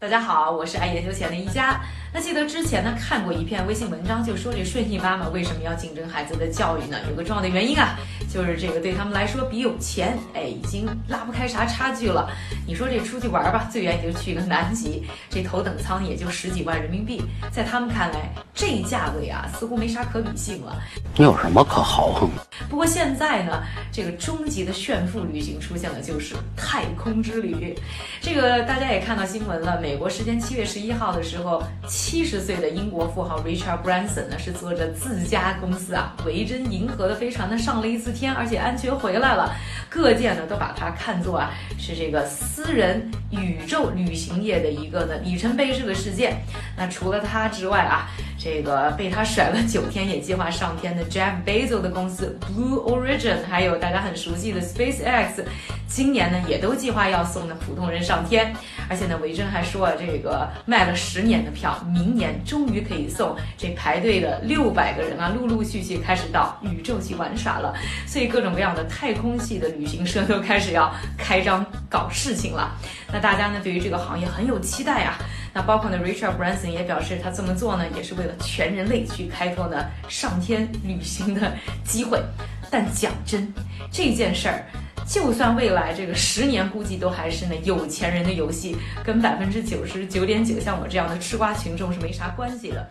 大家好，我是爱研究钱的一佳。那记得之前呢看过一篇微信文章，就说这顺义妈妈为什么要竞争孩子的教育呢？有个重要的原因啊，就是这个对他们来说比有钱，哎，已经拉不开啥差距了。你说这出去玩吧，最远也就去个南极，这头等舱也就十几万人民币，在他们看来，这价位啊似乎没啥可比性了。你有什么可豪横？不过现在呢，这个终极的炫富旅行出现了，就是太空之旅。这个大家也看到新闻了，美国时间七月十一号的时候，七十岁的英国富豪 Richard Branson 呢是坐着自家公司啊维珍银河的飞船呢上了一次天，而且安全回来了。各界呢都把它看作啊是这个私人宇宙旅行业的一个呢里程碑式的事件。那除了他之外啊。这个被他甩了九天也计划上天的 Jeff Bezos 的公司 Blue Origin，还有大家很熟悉的 SpaceX，今年呢也都计划要送呢普通人上天。而且呢，维珍还说啊，这个卖了十年的票，明年终于可以送这排队的六百个人啊，陆陆续续开始到宇宙去玩耍了。所以各种各样的太空系的旅行社都开始要开张搞事情了。那大家呢对于这个行业很有期待啊。那包括呢，Richard Branson 也表示，他这么做呢，也是为了全人类去开拓呢上天旅行的机会。但讲真，这件事儿，就算未来这个十年，估计都还是呢有钱人的游戏，跟百分之九十九点九像我这样的吃瓜群众是没啥关系的。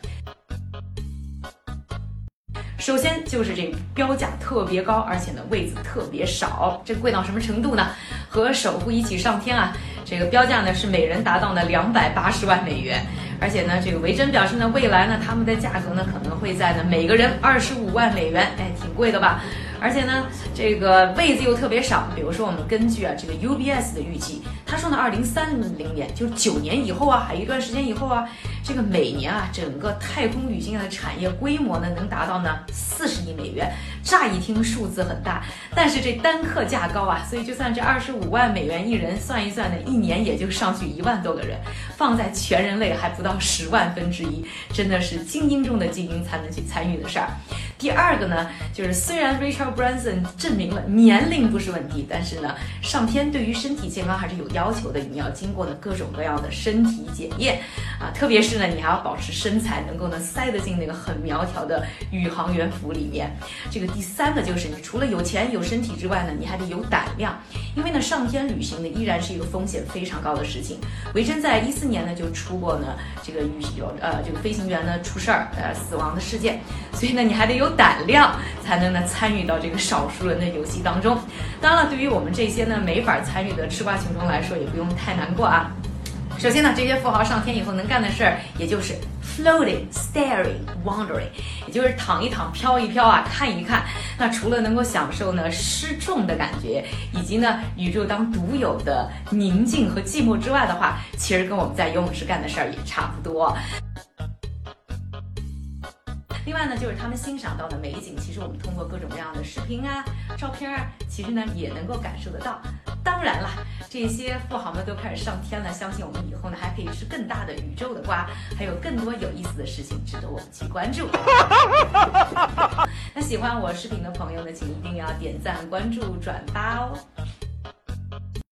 首先就是这标价特别高，而且呢位子特别少，这贵到什么程度呢？和首富一起上天啊！这个标价呢是每人达到呢两百八十万美元，而且呢这个维珍表示呢未来呢他们的价格呢可能会在呢每个人二十五万美元，哎，挺贵的吧？而且呢，这个位子又特别少。比如说，我们根据啊这个 UBS 的预计，他说呢，二零三零年，就是九年以后啊，还有一段时间以后啊，这个每年啊，整个太空旅行的产业规模呢，能达到呢四十亿美元。乍一听数字很大，但是这单客价高啊，所以就算这二十五万美元一人算一算呢，一年也就上去一万多个人，放在全人类还不到十万分之一，真的是精英中的精英才能去参与的事儿。第二个呢，就是虽然 Richard Branson 证明了年龄不是问题，但是呢，上天对于身体健康还是有要求的，你要经过呢各种各样的身体检验啊，特别是呢，你还要保持身材，能够呢塞得进那个很苗条的宇航员服里面。这个第三个就是你除了有钱有身体之外呢，你还得有胆量，因为呢上天旅行呢依然是一个风险非常高的事情。维珍在一四年呢就出过呢这个旅有呃这个飞行员呢出事儿呃死亡的事件，所以呢你还得有。胆量才能呢参与到这个少数人的游戏当中。当然了，对于我们这些呢没法参与的吃瓜群众来说，也不用太难过啊。首先呢，这些富豪上天以后能干的事儿，也就是 floating, staring, wondering，也就是躺一躺、飘一飘啊，看一看。那除了能够享受呢失重的感觉，以及呢宇宙当独有的宁静和寂寞之外的话，其实跟我们在游泳池干的事儿也差不多。那呢，就是他们欣赏到的美景，其实我们通过各种各样的视频啊、照片啊，其实呢也能够感受得到。当然了，这些富豪们都开始上天了，相信我们以后呢还可以吃更大的宇宙的瓜，还有更多有意思的事情值得我们去关注。那喜欢我视频的朋友呢，请一定要点赞、关注、转发哦。